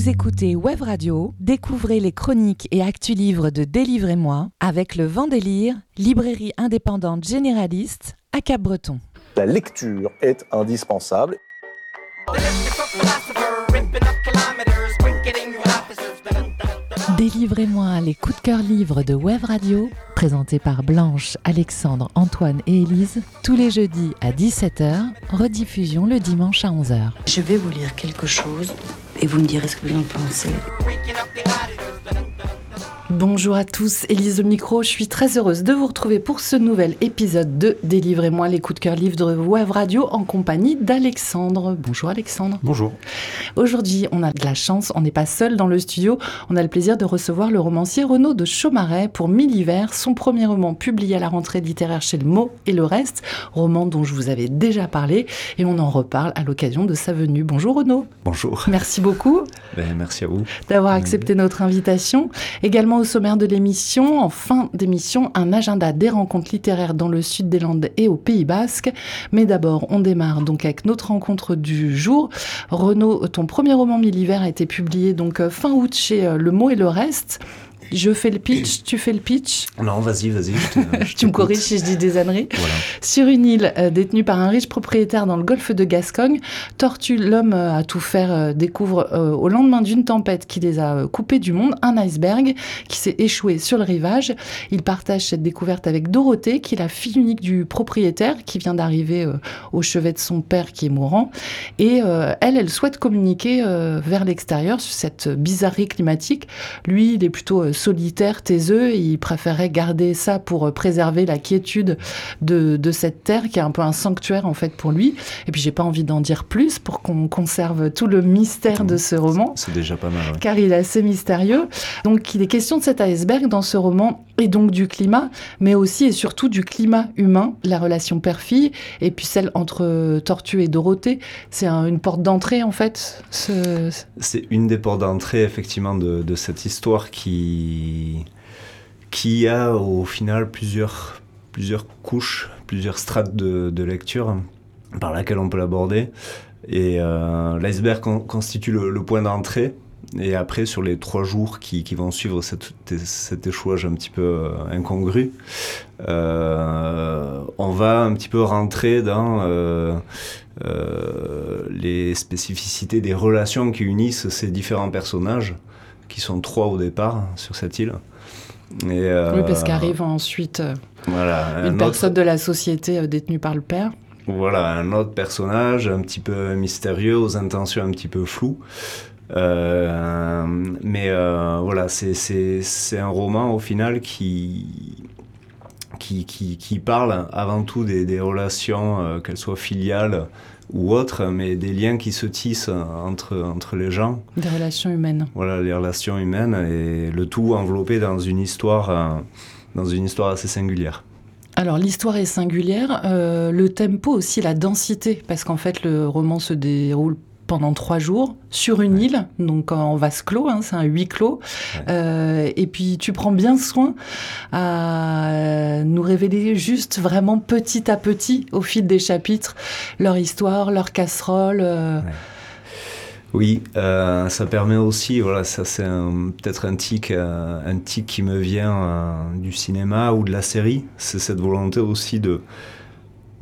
Vous écoutez Web Radio, découvrez les chroniques et actus livres de Délivrez-moi avec le Vendélire, librairie indépendante généraliste à Cap-Breton. La lecture est indispensable. Délivrez-moi les coups de cœur livres de Web Radio, présentés par Blanche, Alexandre, Antoine et Élise, tous les jeudis à 17h, rediffusion le dimanche à 11h. Je vais vous lire quelque chose et vous me direz ce que vous en pensez. Bonjour à tous, Élise au micro, je suis très heureuse de vous retrouver pour ce nouvel épisode de Délivrez-moi les coups de cœur livres de Web Radio en compagnie d'Alexandre. Bonjour Alexandre. Bonjour. Aujourd'hui, on a de la chance, on n'est pas seul dans le studio, on a le plaisir de recevoir le romancier Renaud de Chaumaret pour Mille Hivers, son premier roman publié à la rentrée littéraire chez Le Mot et le Reste, roman dont je vous avais déjà parlé et on en reparle à l'occasion de sa venue. Bonjour Renaud. Bonjour. Merci beaucoup. Ben, merci à vous. D'avoir accepté notre invitation. Également au sommaire de l'émission, en fin d'émission, un agenda des rencontres littéraires dans le sud des Landes et au Pays Basque. Mais d'abord, on démarre donc avec notre rencontre du jour. Renaud, ton premier roman Mille a été publié donc euh, fin août chez euh, Le Mot et le Reste. Je fais le pitch, tu fais le pitch. Non, vas-y, vas-y. tu me corriges si je dis des âneries. Voilà. Sur une île euh, détenue par un riche propriétaire dans le golfe de Gascogne, Tortue, l'homme euh, à tout faire, euh, découvre euh, au lendemain d'une tempête qui les a euh, coupés du monde un iceberg qui s'est échoué sur le rivage. Il partage cette découverte avec Dorothée, qui est la fille unique du propriétaire, qui vient d'arriver euh, au chevet de son père qui est mourant. Et euh, elle, elle souhaite communiquer euh, vers l'extérieur sur cette bizarrerie climatique. Lui, il est plutôt euh, solitaire, taiseux, il préférait garder ça pour euh, préserver la quiétude de, de cette terre qui est un peu un sanctuaire en fait pour lui. Et puis j'ai pas envie d'en dire plus pour qu'on conserve tout le mystère de ce roman C'est déjà pas mal. ouais. car il est assez mystérieux. Donc il est question de cet iceberg dans ce roman et donc du climat, mais aussi et surtout du climat humain, la relation père-fille, et puis celle entre Tortue et Dorothée. C'est un- une porte d'entrée en fait. Ce... C'est une des portes d'entrée, effectivement, de, de cette histoire qui, qui a au final plusieurs, plusieurs couches, plusieurs strates de, lecture par laquelle on peut l'aborder. Et euh, l'iceberg con- constitue le, point d'entrée. Et après, sur les trois jours qui, vont suivre cet échouage un petit peu euh, incongru, euh, on va un petit peu rentrer dans les spécificités des relations qui unissent ces différents personnages, qui sont trois au départ sur cette île. Et, euh, Oui, parce qu'arrive ensuite euh, voilà, une autre- personne de la société euh, détenue par le père. voilà, un autre personnage un petit peu mystérieux, aux intentions un petit peu floues. Euh, mais euh, voilà, c'est- un roman au final qui, qui, qui, qui parle avant tout des, des relations, euh, qu'elles soient filiales ou autres, mais des liens qui se tissent entre, entre les gens. Des relations humaines. Voilà, les relations humaines et le tout enveloppé dans une histoire, euh, dans une histoire assez singulière. Alors l'histoire est singulière, euh, le tempo aussi, la densité, parce qu'en fait le roman se déroule pendant trois jours sur une île, donc en vase clos, hein, c'est un huis clos. Ouais. Euh, et puis tu prends bien soin à nous révéler juste vraiment petit à petit, au fil des chapitres, leur histoire, leur casserole. euh, Oui, euh, ça permet aussi, voilà, ça c'est peut-être un tic, un tic qui me vient du cinéma ou de la série. C'est cette volonté aussi de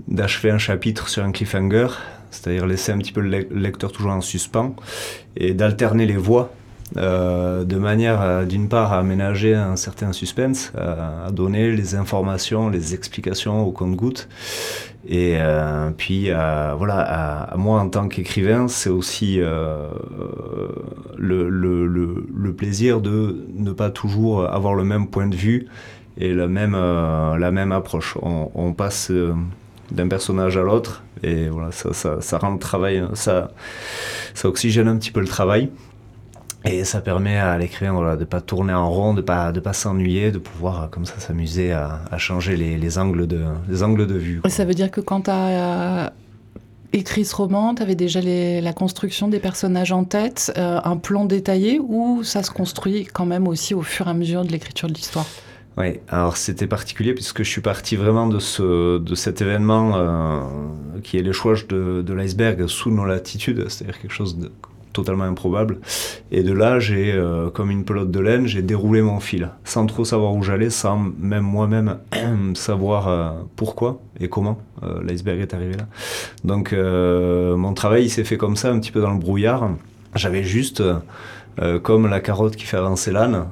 d'achever un chapitre sur un cliffhanger, c'est-à-dire laisser un petit peu le le lecteur toujours en suspens et d'alterner les voix. euh, de manière d'une part à aménager un certain suspense, à, donner les informations, les explications au compte-gouttes, et euh, puis, voilà, à, moi en tant qu'écrivain, c'est aussi euh, le, plaisir de ne pas toujours avoir le même point de vue et la même, approche. On, passe d'un personnage à l'autre et voilà, ça, ça, rend le travail, ça, ça oxygène un petit peu le travail. Et ça permet à l'écrivain voilà, de ne pas tourner en rond, de ne pas, de pas s'ennuyer, de pouvoir euh, comme ça s'amuser à, changer les, les, angles de, les angles de vue. Ça veut dire que quand tu as écrit ce roman, tu avais déjà la construction des personnages en tête, euh, un plan détaillé, ou ça se construit quand même aussi au fur et à mesure de l'écriture de l'histoire? Oui, alors c'était particulier puisque je suis parti vraiment de, ce, de cet événement euh, qui est l'échouage de, de l'iceberg sous nos latitudes, c'est-à-dire quelque chose de totalement improbable. Et de là, j'ai, euh, comme une pelote de laine, j'ai déroulé mon fil, sans trop savoir où j'allais, sans même moi-même savoir euh, pourquoi et comment l'iceberg est arrivé là. Donc mon travail, il s'est fait comme ça, un petit peu dans le brouillard. J'avais juste, comme la carotte qui fait avancer l'âne,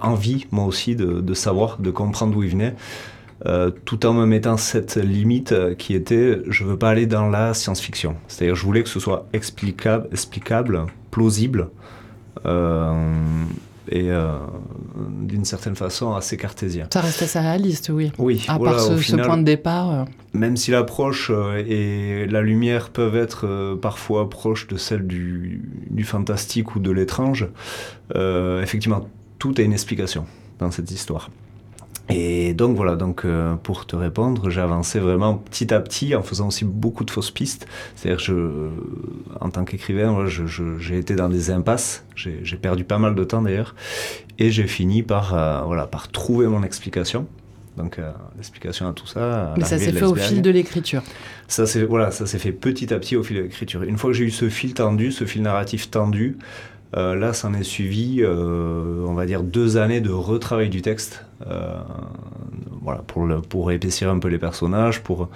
envie, moi aussi, de, savoir, de comprendre d'où il venait. Euh, tout en me mettant cette limite euh, qui était je veux pas aller dans la science-fiction. C'est-à-dire je voulais que ce soit explicable plausible euh, et d'une certaine façon assez cartésien. Ça reste assez réaliste, oui. Oui. À part ce, point de départ. Même si l'approche et la lumière peuvent être parfois proches de celle du, du fantastique ou de l'étrange, effectivement, tout a une explication dans cette histoire. Et donc voilà, donc euh, pour te répondre, j'ai avancé vraiment petit à petit en faisant aussi beaucoup de fausses pistes. C'est-à-dire je, en tant qu'écrivain, j'ai été dans des impasses. J'ai perdu pas mal de temps d'ailleurs, et j'ai fini par euh, voilà par trouver mon explication. Donc euh, l'explication à tout ça. Mais ça s'est fait au fil de l'écriture. Ça c'est voilà, ça s'est fait petit à petit au fil de l'écriture. Une fois que j'ai eu ce fil tendu, ce fil narratif tendu, euh, là, ça en est suivi, euh, on va dire, deux années de retravail du texte, euh, voilà, pour, le, pour épaissir un peu les personnages, pour,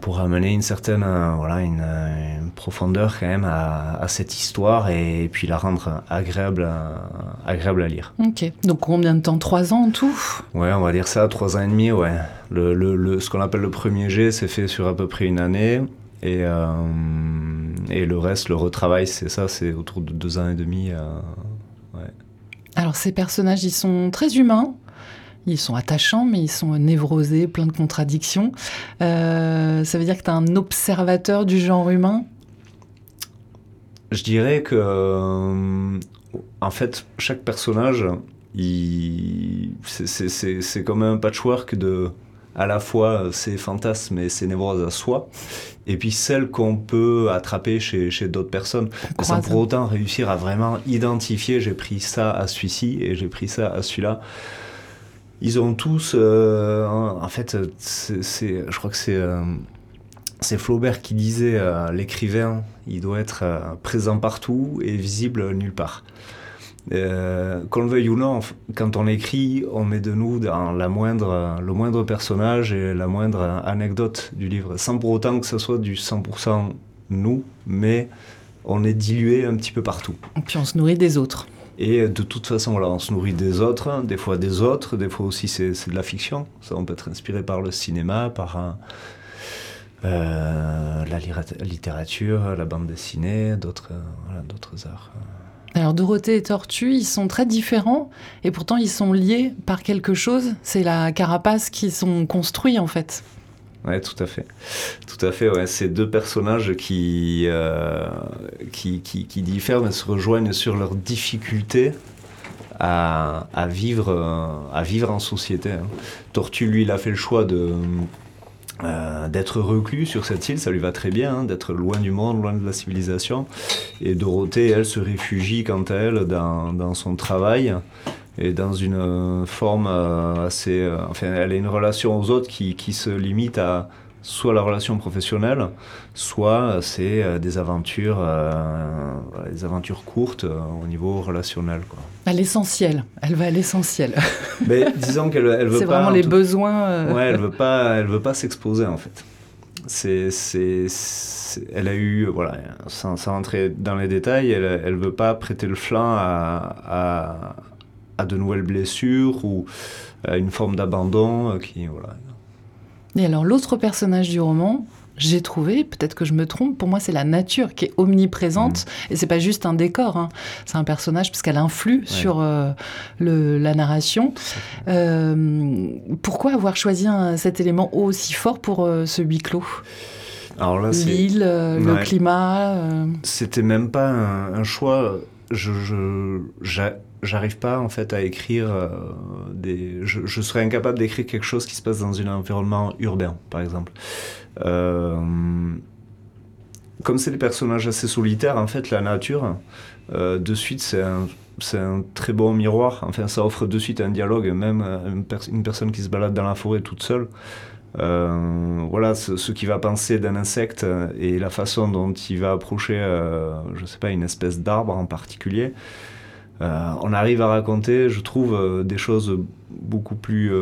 pour amener une certaine voilà, une, profondeur quand même à, cette histoire et, puis la rendre agréable à, agréable à lire. Ok, donc combien de temps? Trois ans en tout? Ouais, on va dire ça, trois ans et demi, ouais. Le, le, ce qu'on appelle le premier jet, c'est fait sur à peu près une année. Et, euh, et le reste, le retravail, c'est ça, c'est autour de deux ans et demi. Euh, Alors ces personnages, ils sont très humains. Ils sont attachants, mais ils sont névrosés, pleins de contradictions. Euh, ça veut dire que tu es un observateur du genre humain? Je dirais que, en fait, chaque personnage, c'est comme un patchwork de à la fois ses fantasmes et ses névroses à soi, et puis celles qu'on peut attraper chez, chez d'autres personnes, sans pour autant réussir à vraiment identifier j'ai pris ça à celui-ci et j'ai pris ça à celui-là. Ils ont tous, euh, en fait, c'est, je crois que c'est euh, c'est Flaubert qui disait euh, l'écrivain, il doit être présent partout et visible nulle part. Euh, qu'on le veuille ou non, quand on écrit, on met de nous dans la moindre, le moindre personnage et la moindre anecdote du livre, sans pour autant que ce soit du 100% nous, mais on est dilué un petit peu partout. Et puis on se nourrit des autres. Et de toute façon, on se nourrit des autres, des fois des autres, des fois aussi c'est de la fiction. Ça, on peut être inspiré par le cinéma, par euh, la littérature, la bande dessinée, d'autres d'autres arts. Alors Dorothée et Tortue, ils sont très différents et pourtant ils sont liés par quelque chose. C'est la carapace qui sont construits en fait. Ouais, tout à fait. Tout à fait, ouais. C'est deux personnages qui, euh, qui, qui, qui, diffèrent mais se rejoignent sur leur difficulté à, à vivre, à vivre en société. Hein. Tortue, lui, il a fait le choix de, euh, d'être reclus sur cette île, ça lui va très bien, hein, d'être loin du monde, loin de la civilisation. Et Dorothée, elle, se réfugie quant à elle dans, dans son travail et dans une euh, forme euh, assez... enfin, elle a une relation aux autres qui, qui se limite à soit la relation professionnelle, soit c'est euh, des aventures, euh, des aventures courtes euh, au niveau relationnel. Quoi. À l'essentiel, elle va à l'essentiel. Mais disons qu'elle elle veut C'est vraiment les besoins. Ouais, elle veut pas, elle veut pas s'exposer en fait. C'est, c'est, elle a eu, voilà, sans, sans, rentrer dans les détails, elle, elle veut pas prêter le flanc à, à, à de nouvelles blessures ou à une forme d'abandon qui, voilà, et alors l'autre personnage du roman, j'ai trouvé, peut-être que je me trompe, pour moi c'est la nature qui est omniprésente mmh. et c'est pas juste un décor, hein. c'est un personnage parce qu'elle influe sur euh, le, la narration. Euh, pourquoi avoir choisi cet élément aussi fort pour euh, ce huis clos? L'île, le climat. C'était même pas un, choix. Je, je, j'arrive pas en fait à écrire euh, des. Je, serais incapable d'écrire quelque chose qui se passe dans un environnement urbain, par exemple. Euh, comme c'est des personnages assez solitaires, en fait, la nature, euh, de suite, c'est un, c'est un très bon miroir. Enfin, ça offre de suite un dialogue, même une, personne qui se balade dans la forêt toute seule. euh, voilà ce, qu'il va penser d'un insecte et la façon dont il va approcher, je sais pas, une espèce d'arbre en particulier. On arrive à raconter, je trouve, des choses beaucoup plus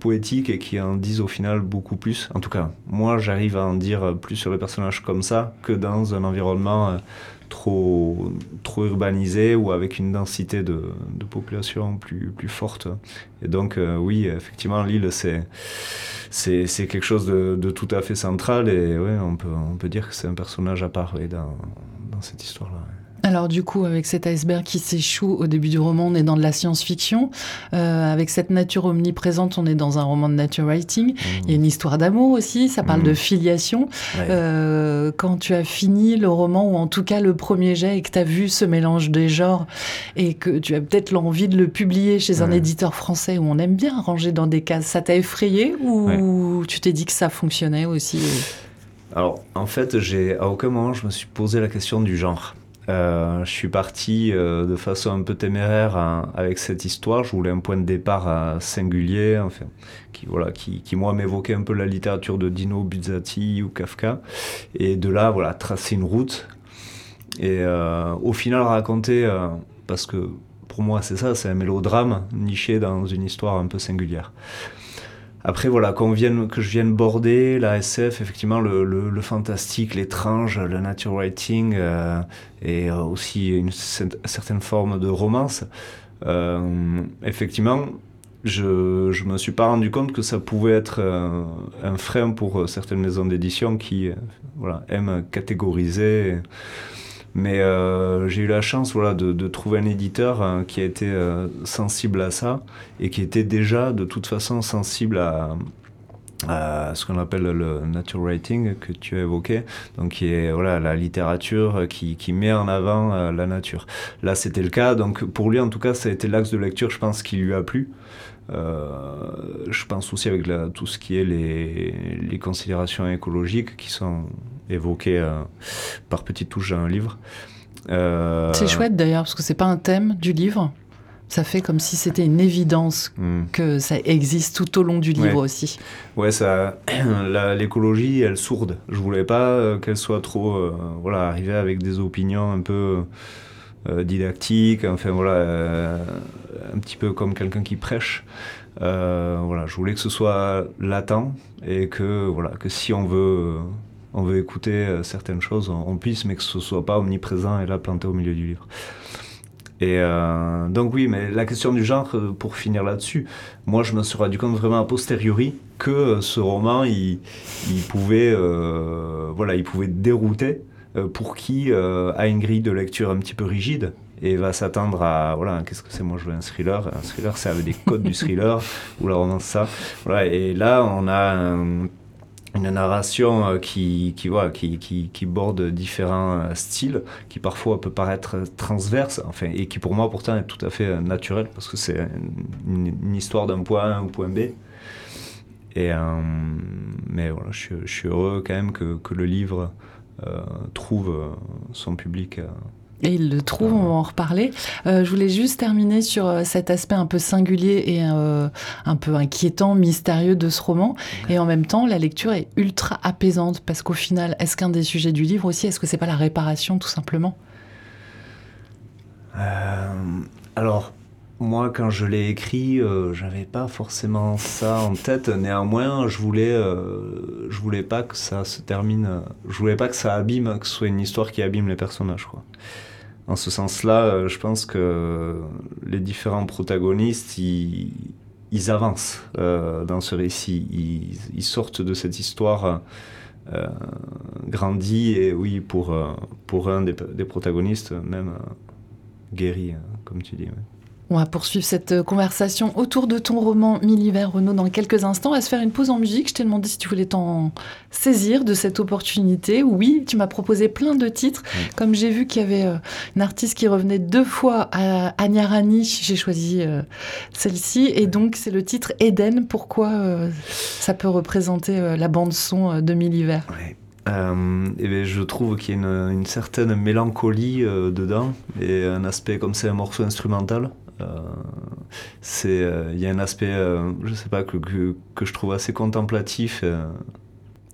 poétiques et qui en disent au final beaucoup plus. En tout cas, moi, j'arrive à en dire plus sur les personnages comme ça que dans un environnement trop, trop urbanisé ou avec une densité de, population plus, plus forte. Et donc, euh, oui, effectivement, l'île, c'est, c'est, quelque chose de, de, tout à fait central et ouais, on, peut, on peut dire que c'est un personnage à part dans, dans cette histoire-là. Alors du coup, avec cet iceberg qui s'échoue au début du roman, on est dans de la science-fiction. Euh, avec cette nature omniprésente, on est dans un roman de nature writing. Il y a une histoire d'amour aussi, ça parle de mmh. filiation. Euh, quand tu as fini le roman, ou en tout cas le premier jet, et que tu as vu ce mélange des genres, et que tu as peut-être l'envie de le publier chez un éditeur français où on aime bien ranger dans des cases, ça t'a effrayé ou tu t'es dit que ça fonctionnait aussi alors, en fait, j'ai à aucun moment je me suis posé la question du genre. Euh, je suis parti euh, de façon un peu téméraire hein, avec cette histoire. Je voulais un point de départ euh, singulier, qui, voilà, qui moi m'évoquait un peu la littérature de Dino Buzzati ou Kafka. Et de là, voilà, tracer une route. Et au final, raconter, parce que pour moi, c'est ça, c'est un mélodrame niché dans une histoire un peu singulière. Après, voilà, qu'on vienne, que je vienne border la SF, effectivement, le, le, fantastique, l'étrange, le nature writing euh, et euh, aussi une certaine forme de romance, euh, effectivement, je ne me suis pas rendu compte que ça pouvait être un frein pour certaines maisons d'édition qui voilà, aiment catégoriser. Mais euh, j'ai eu la chance voilà, de, trouver un éditeur hein, qui a été euh, sensible à ça et qui était déjà de toute façon sensible à, ce qu'on appelle le nature writing que tu as évoqué, donc qui est voilà, la littérature qui, met en avant euh, la nature. Là, c'était le cas, donc pour lui, en tout cas, ça a été l'axe de lecture, je pense, qui lui a plu. Euh, je pense aussi avec tout ce qui est les considérations écologiques qui sont évoquées euh, par petites touches dans un livre. Euh, c'est chouette d'ailleurs, parce que c'est pas un thème du livre. Ça fait comme si c'était une évidence hmm. que ça existe tout au long du livre aussi. Ouais, ça, l'écologie, elle sourde. Je voulais pas qu'elle soit trop, voilà, arriver avec des opinions un peu euh, didactique, enfin voilà, euh, un petit peu comme quelqu'un qui prêche. Euh, voilà, je voulais que ce soit latent et que voilà, que si on veut, on veut écouter certaines choses, on, puisse, mais que ce soit pas omniprésent et là planté au milieu du livre. Et donc oui, mais la question du genre, pour finir là-dessus, moi je me suis rendu compte vraiment a posteriori que ce roman, il, pouvait, voilà, il pouvait dérouter euh, pour qui euh, a une grille de lecture un petit peu rigide et va s'attendre à voilà qu'est-ce que c'est moi je veux un thriller un thriller c'est avec des codes du thriller ou la romance ça voilà et là on a une narration euh, qui, qui, qui, borde différents styles, qui parfois peut paraître transverse, enfin, et qui pour moi pourtant est tout à fait naturel, parce que c'est une, histoire d'un point A au point B. Et, mais voilà, je, suis heureux quand même que, que le livre euh, trouve euh, son public. Euh, et il le trouve, on va en reparler. je voulais juste terminer sur cet aspect un peu singulier et un peu inquiétant, mystérieux de ce roman. Et en même temps, la lecture est ultra apaisante parce qu'au final, est-ce qu'un des sujets du livre aussi, est-ce que c'est pas la réparation tout simplement? Alors, moi, quand je l'ai écrit, euh, j'avais pas forcément ça en tête. Néanmoins, je voulais, euh, je voulais pas que ça se termine. Je voulais pas que ça abîme, que ce soit une histoire qui abîme les personnages. Quoi. En ce sens-là, euh, je pense que les différents protagonistes, ils, avancent dans ce récit. Ils, sortent de cette histoire grandie et oui, pour, pour un des protagonistes, même guéri, comme tu dis. On va poursuivre cette euh, conversation autour de ton roman Milliver Renault dans quelques instants. On va se faire une pause en musique. Je t'ai demandé si tu voulais t'en saisir de cette opportunité. Oui, tu m'as proposé plein de titres. Comme j'ai vu qu'il y avait euh, une artiste qui revenait deux fois à Agnarani, j'ai choisi euh, celle-ci. Et donc, c'est le titre Eden. Pourquoi ça peut représenter la bande-son de Milliver euh, et ben, je trouve qu'il y a une, une certaine mélancolie euh, dedans et un aspect comme c'est un morceau instrumental c'est, il y a un aspect, je sais pas, que, que, que, je trouve assez contemplatif.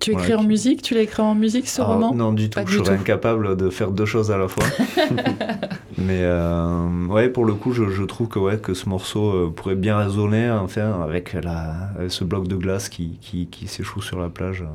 Tu écris en musique? Tu l'as écrit en musique ce roman? Non, du tout. je serais incapable de faire deux choses à la fois. Mais euh, ouais, pour le coup, je, je, trouve que, ouais, que ce morceau euh, pourrait bien résonner enfin, avec, la, avec ce bloc de glace qui, qui, qui s'échoue sur la plage.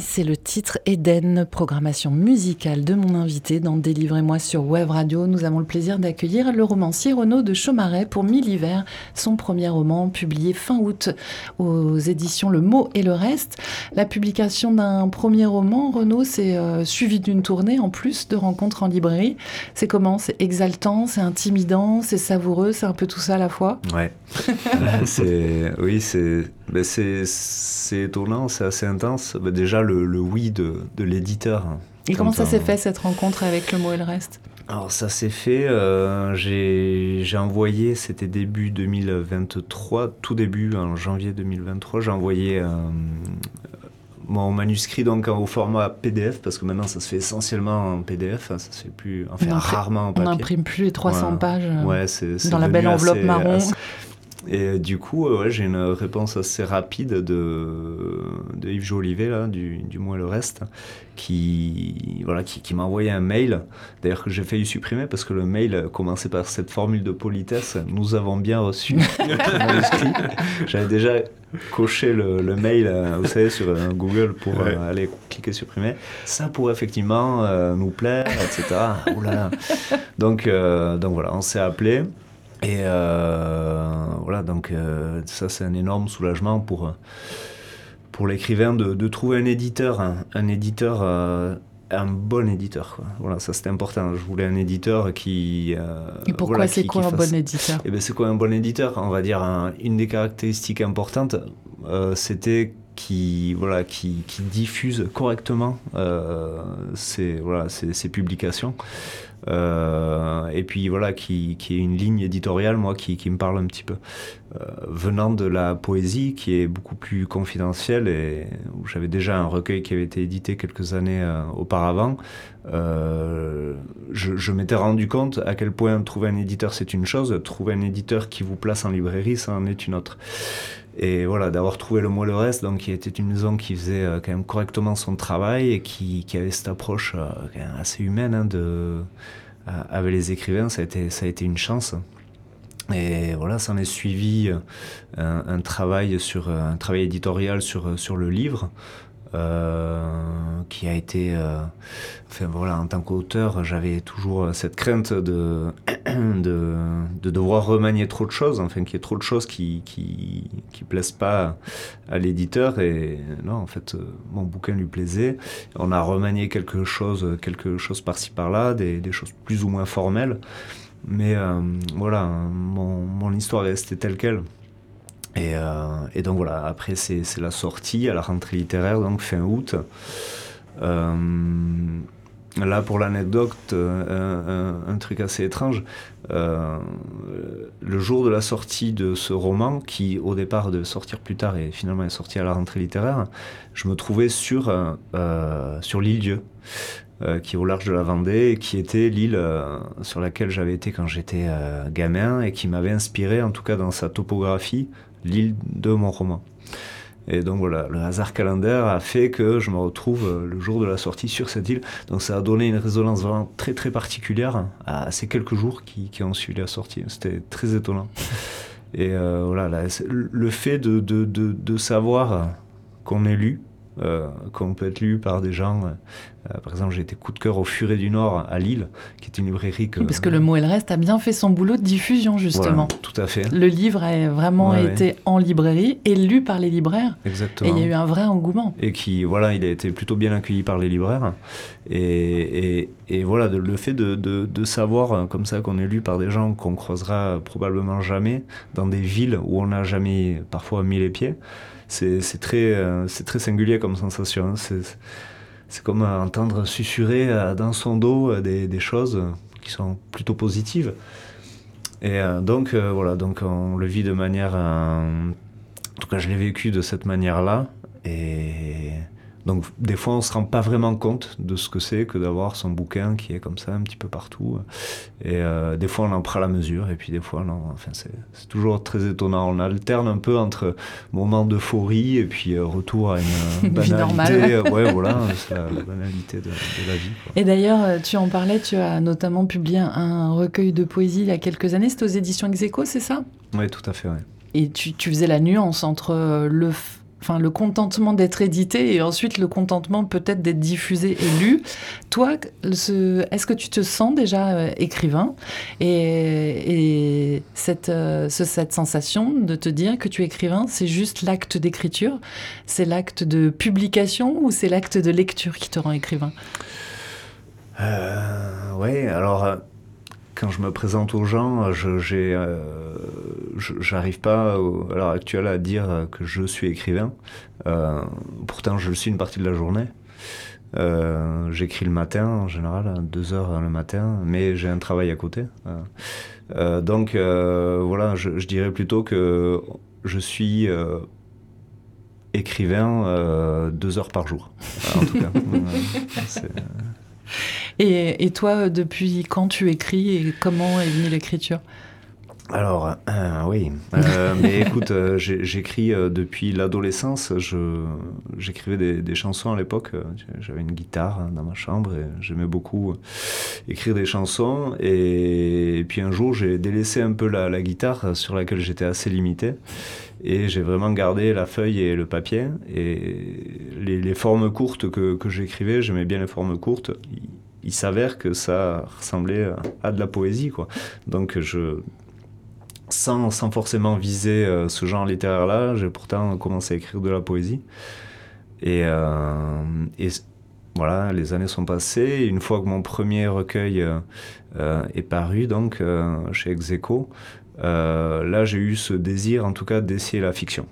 C'est le titre Eden, programmation musicale de mon invité dans Délivrez-moi sur Web Radio. Nous avons le plaisir d'accueillir le romancier Renaud de Chaumaret pour Mille Hivers, son premier roman publié fin août aux éditions Le Mot et le Reste. La publication d'un premier roman, Renaud, c'est euh, suivi d'une tournée en plus de rencontres en librairie. C'est comment? C'est exaltant, c'est intimidant, c'est savoureux, c'est un peu tout ça à la fois? Ouais. c'est, oui, c'est, ben c'est, étonnant, c'est assez intense. Ben déjà, le, le oui de, de l'éditeur. Et comment ça s'est fait cette rencontre avec le mot et le reste? Alors ça s'est fait, euh, j'ai envoyé, c'était début 2023, tout début, en janvier 2023, j'ai envoyé euh, mon manuscrit donc au format PDF parce que maintenant ça se fait essentiellement en PDF, hein, ça se fait plus, enfin rarement en papier. On n'imprime plus les 300 pages euh, ouais, c'est, dans la belle enveloppe marron. Et du coup, ouais, j'ai une réponse assez rapide de, de Yves Jolivet, là, du, du moins le reste, qui, voilà, qui, qui m'a envoyé un mail, d'ailleurs que j'ai failli supprimer parce que le mail commençait par cette formule de politesse Nous avons bien reçu J'avais déjà coché le, le, mail, euh, vous savez, sur euh, Google pour euh, aller cliquer supprimer. Ça pourrait effectivement nous plaire, etc. Donc, donc voilà, on s'est appelé. Et euh, voilà, donc euh, ça c'est un énorme soulagement pour, pour l'écrivain de, de, trouver un éditeur, un, éditeur, euh, un bon éditeur. Quoi. Voilà, ça c'était important. Je voulais un éditeur qui. Et pourquoi c'est quoi un bon éditeur? Eh ben c'est quoi un bon éditeur? On va dire une des caractéristiques importantes, c'était qui voilà qui, diffuse correctement ses voilà ses, publications euh, et puis voilà, qui, qui, est une ligne éditoriale, moi, qui, me parle un petit peu. Euh, venant de la poésie, qui est beaucoup plus confidentielle, et où j'avais déjà un recueil qui avait été édité quelques années euh, auparavant, je m'étais rendu compte à quel point trouver un éditeur, c'est une chose, trouver un éditeur qui vous place en librairie, ça en est une autre. Et voilà, d'avoir trouvé le mot le reste, donc qui était une maison qui faisait quand même correctement son travail et qui, avait cette approche assez humaine hein, euh, avec les écrivains, ça a été, ça a été une chance. Et voilà, ça en suivi euh, un, un, travail sur un travail éditorial sur sur le livre. Euh, qui a été, euh, enfin voilà, en tant qu'auteur, j'avais toujours cette crainte de, de, de, devoir remanier trop de choses, enfin qu'il y ait trop de choses qui, qui, qui plaisent pas à l'éditeur. Et non, en fait, mon bouquin lui plaisait. On a remanié quelque chose, quelque chose par-ci par-là, des, des, choses plus ou moins formelles. Mais euh, voilà, mon, mon histoire est restée telle qu'elle. Et, euh, et, donc voilà, après c'est la sortie à la rentrée littéraire, donc fin août. Euh, là, pour l'anecdote, euh, un, truc assez étrange. Le jour de la sortie de ce roman, qui au départ devait sortir plus tard et finalement est sorti à la rentrée littéraire, je me trouvais sur, sur l'île Dieu. Qui est au large de la Vendée, et qui était l'île sur laquelle j'avais été quand j'étais gamin et qui m'avait inspiré, en tout cas dans sa topographie, l'île de mon roman. Et donc voilà, le hasard calendaire a fait que je me retrouve le jour de la sortie sur cette île. Donc ça a donné une résonance vraiment très très particulière à ces quelques jours qui, qui ont suivi la sortie. C'était très étonnant. Et euh, voilà, là, le fait de, de, de, de savoir qu'on est lu, euh, qu'on peut être lu par des gens. Euh, par exemple, j'ai été coup de cœur au Furet du Nord à Lille, qui est une librairie que... parce que le mot et le reste a bien fait son boulot de diffusion, justement. Voilà, tout à fait. Le livre a vraiment ouais, été ouais. en librairie et lu par les libraires. Exactement. Et il y a eu un vrai engouement. Et qui, voilà, il a été plutôt bien accueilli par les libraires. Et, et, et voilà, le fait de, de, de savoir euh, comme ça qu'on est lu par des gens qu'on croisera probablement jamais dans des villes où on n'a jamais parfois mis les pieds, c'est très, euh, c'est très singulier comme sensation. C'est comme entendre susurrer euh, dans son dos euh, des, des, choses qui sont plutôt positives. Et donc, voilà, donc on le vit de manière. En tout cas, je l'ai vécu de cette manière-là. Et donc des fois, on se rend pas vraiment compte de ce que c'est que d'avoir son bouquin qui est comme ça un petit peu partout. Et euh, des fois, on en prend la mesure, et puis des fois, non. Enfin, c'est toujours très étonnant. On alterne un peu entre moment d'euphorie et puis euh, retour à une banalité. euh, ouais, voilà, c'est la, la, banalité de, de, la vie. Quoi. Et d'ailleurs, tu en parlais, tu as notamment publié un recueil de poésie il y a quelques années. C'était aux éditions Execo, c'est ça? Oui, tout à fait. Ouais. Et tu, tu faisais la nuance entre le enfin le contentement d'être édité et ensuite le contentement peut-être d'être diffusé et lu. Toi, est-ce que tu te sens déjà euh, écrivain? Et, cette, euh, cette sensation de te dire que tu es écrivain, c'est juste l'acte d'écriture, c'est l'acte de publication ou c'est l'acte de lecture qui te rend écrivain? Euh, Oui, alors quand je me présente aux gens, je j'arrive pas à l'heure actuelle à dire que je suis écrivain. Euh, pourtant, je le suis une partie de la journée. Euh, j'écris le matin en général, à 2 heures le matin, mais j'ai un travail à côté. Euh, donc voilà, je, dirais plutôt que je suis écrivain deux heures par jour, en tout cas. Et, toi, depuis quand tu écris et comment est venue l'écriture? Alors, euh, oui. Euh, mais écoute, euh, j'écris depuis l'adolescence. J'écrivais des, chansons à l'époque. J'avais une guitare hein, dans ma chambre et j'aimais beaucoup écrire des chansons. Et, puis un jour, j'ai délaissé un peu la, guitare sur laquelle j'étais assez limité. Et j'ai vraiment gardé la feuille et le papier. Et les, formes courtes que, que j'écrivais, j'aimais bien les formes courtes il s'avère que ça ressemblait à de la poésie, quoi. Donc, je, sans, sans forcément viser euh, ce genre littéraire-là, j'ai pourtant commencé à écrire de la poésie. Et, euh, voilà, les années sont passées. Une fois que mon premier recueil euh, est paru, donc chez Execo, là j'ai eu ce désir, en tout cas, d'essayer la fiction.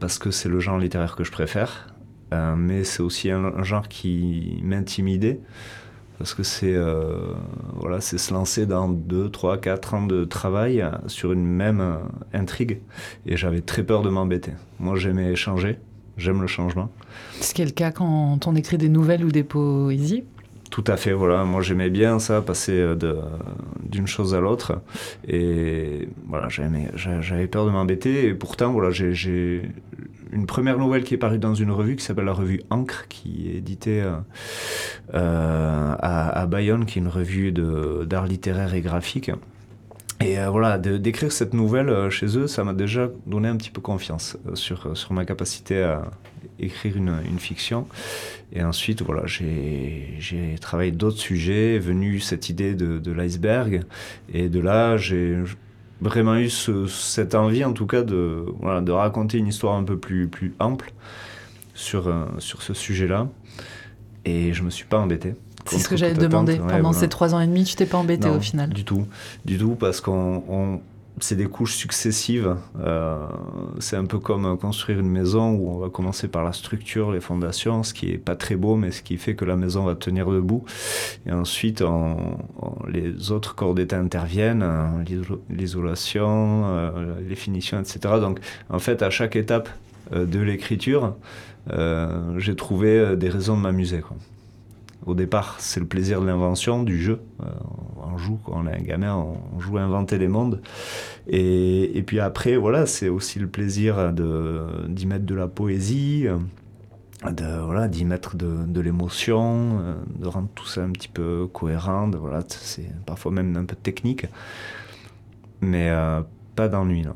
Parce que c'est le genre littéraire que je préfère, mais c'est aussi un genre qui m'intimidait parce que c'est euh, voilà, c'est se lancer dans 2, 3, 4 ans de travail sur une même euh, intrigue. Et j'avais très peur de m'embêter. Moi, j'aimais changer, j'aime le changement. Ce qui est le cas quand on écrit des nouvelles ou des poésies tout à fait, voilà. Moi, j'aimais bien ça, passer euh, d'une chose à l'autre. Et voilà, j'avais peur de m'embêter. Et pourtant, voilà, j'ai une première nouvelle qui est parue dans une revue qui s'appelle la revue Ancre, qui est éditée euh, euh, à, Bayonne, qui est une revue d'art littéraire et graphique. Et euh, voilà, d'écrire cette nouvelle chez eux, ça m'a déjà donné un petit peu confiance sur, sur ma capacité à écrire une, une fiction. Et ensuite, voilà, j'ai travaillé d'autres sujets, est venue cette idée de, de l'iceberg. Et de là, j'ai vraiment eu cette envie, en tout cas, de, voilà, de raconter une histoire un peu plus, plus ample sur, euh, sur ce sujet-là. Et je me suis pas embêté. C'est ce que j'avais demandé. Pendant ces trois ans et demi, tu t'es pas embêté au final Du tout. Du tout, parce qu'on c'est des couches successives. Euh, c'est un peu comme construire une maison où on va commencer par la structure, les fondations, ce qui est pas très beau, mais ce qui fait que la maison va tenir debout. Et ensuite, les autres corps d'état interviennent, hein, l'isolation, euh, les finitions, etc. Donc, en fait, à chaque étape euh, de l'écriture, j'ai trouvé des raisons de m'amuser. Au départ, c'est le plaisir de l'invention, du jeu. Euh, on joue, quand on est un gamin, on joue à inventer les mondes. Et, puis après, voilà, c'est aussi le plaisir d'y mettre de la poésie, de voilà d'y mettre de, l'émotion, euh, de rendre tout ça un petit peu cohérent. voilà, c'est parfois même un peu technique, mais euh, pas d'ennui. Non.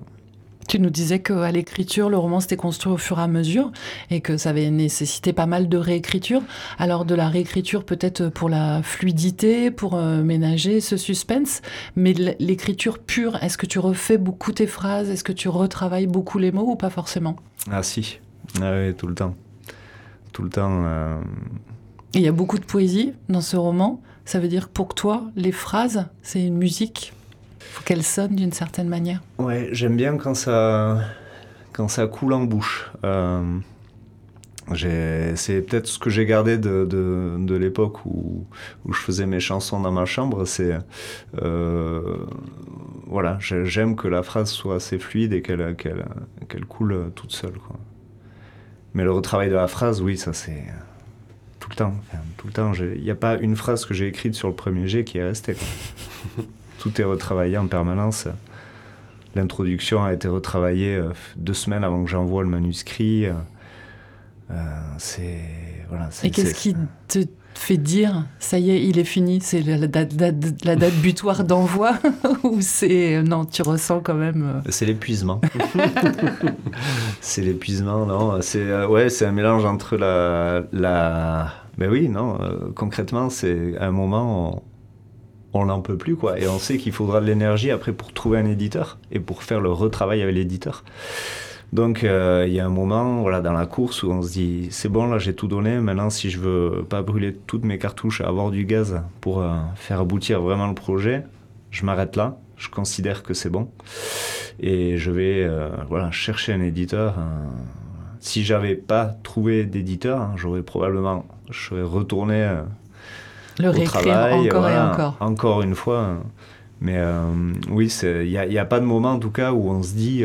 Tu nous disais qu'à l'écriture, le roman s'était construit au fur et à mesure et que ça avait nécessité pas mal de réécriture. Alors de la réécriture peut-être pour la fluidité, pour euh, ménager ce suspense, mais l'écriture pure, est-ce que tu refais beaucoup tes phrases? Est-ce que tu retravailles beaucoup les mots ou pas forcément? Ah si, ah oui, tout le temps. Tout le temps. Euh, il y a beaucoup de poésie dans ce roman. Ça veut dire que pour toi, les phrases, c'est une musique? Faut qu'elle sonne d'une certaine manière. Ouais, j'aime bien quand ça, quand ça coule en bouche. Euh, c'est peut-être ce que j'ai gardé de, de, l'époque où, où, je faisais mes chansons dans ma chambre. C'est euh, voilà, j'aime que la phrase soit assez fluide et qu'elle qu'elle coule toute seule. Quoi. Mais le retravail de la phrase, oui, ça c'est tout le temps. tout le temps. Il n'y a pas une phrase que j'ai écrite sur le premier jet qui est restée. tout est retravaillé en permanence. L'introduction a été retravaillée euh, deux semaines avant que j'envoie le manuscrit. Euh, c'est voilà. Et qu'est-ce qui te fait dire ça y est, il est fini, c'est la date, la date butoir d'envoi ou c'est non, tu ressens quand même euh, C'est l'épuisement. c'est l'épuisement, non, c'est euh, ouais, c'est un mélange entre la la mais oui, non, euh, concrètement, c'est un moment on n'en peut plus quoi et on sait qu'il faudra de l'énergie après pour trouver un éditeur et pour faire le retravail avec l'éditeur. Donc euh, il y a un moment voilà, dans la course où on se dit c'est bon là j'ai tout donné, maintenant si je veux pas brûler toutes mes cartouches, avoir du gaz pour euh, faire aboutir vraiment le projet, je m'arrête là, je considère que c'est bon et je vais euh, voilà, chercher un éditeur. si j'avais pas trouvé d'éditeur, hein, j'aurais probablement je serais retourné le travail, encore et encore. Encore une fois. Mais oui, il n'y a, a, pas de moment en tout cas où on se dit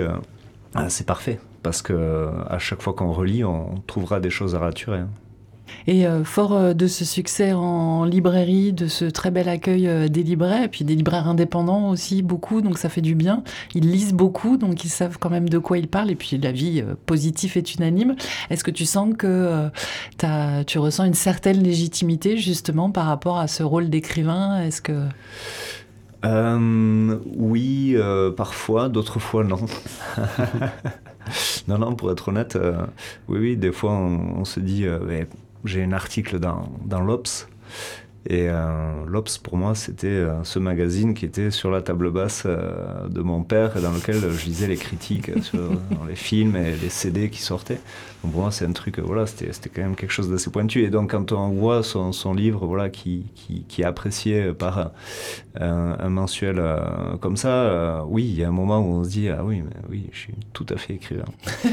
ah, c'est parfait, parce que à chaque fois qu'on relit, on trouvera des choses à raturer. Hein. Et euh, fort euh, de ce succès en librairie, de ce très bel accueil euh, des libraires, et puis des libraires indépendants aussi, beaucoup, donc ça fait du bien. Ils lisent beaucoup, donc ils savent quand même de quoi ils parlent, et puis la vie positive est unanime. Est-ce que tu sens que tu ressens une certaine légitimité justement par rapport à ce rôle d'écrivain? Est-ce que... Oui, parfois, d'autres fois non. non, non, pour être honnête, oui, oui, des fois on, se dit, j'ai un article dans, dans l'Obs et euh, l'Obs, pour moi, c'était euh, ce magazine qui était sur la table basse euh, de mon père, dans lequel je lisais les critiques sur les films et les CD qui sortaient. Donc pour moi, c'est un truc, voilà, c'était quand même quelque chose d'assez pointu. Et donc, quand on voit son, son livre, voilà, qui, qui, qui, est apprécié par un, mensuel comme ça, oui, il y a un moment où on se dit, ah oui, mais oui, je suis tout à fait écrivain.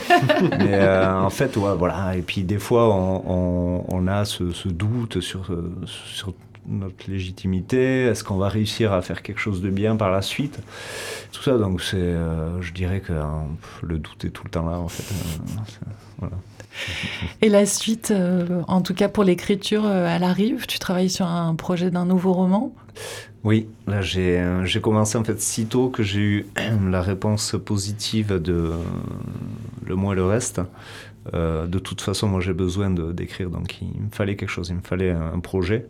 mais en fait, ouais, voilà. Et puis, des fois, on, on, on a ce, ce, doute sur, sur notre légitimité Est-ce qu'on va réussir à faire quelque chose de bien par la suite Tout ça, donc c'est, euh, je dirais que hein, le doute est tout le temps là en fait. Euh, Et la suite, euh, en tout cas pour l'écriture, elle arrive? Tu travailles sur un projet d'un nouveau roman? Oui, là j'ai, j'ai commencé en fait si tôt que j'ai eu la réponse positive de Le Moi et le Reste. Euh, de toute façon, moi j'ai besoin d'écrire, donc il me fallait quelque chose, il me fallait un, projet.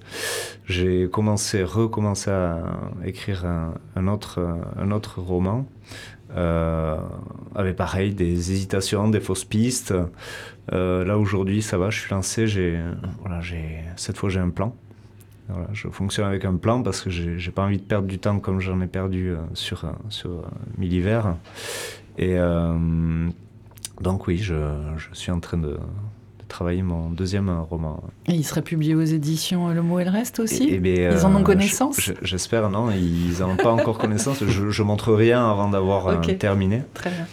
J'ai commencé, recommencé à écrire un, autre, roman, euh, avec pareil des hésitations, des fausses pistes. Euh, là aujourd'hui, ça va, je suis lancé, cette fois j'ai un plan. Je fonctionne avec un plan parce que j'ai pas envie de perdre du temps comme j'en ai perdu sur, sur Milliver. Et donc oui, je, suis en train de, travailler mon deuxième roman. Et il serait publié aux éditions Le mot et le reste aussi? Eh, eh Ils en ont euh, connaissance? J'espère, non, ils n'en ont pas encore connaissance. Je, je montre rien avant d'avoir euh, terminé. Très bien.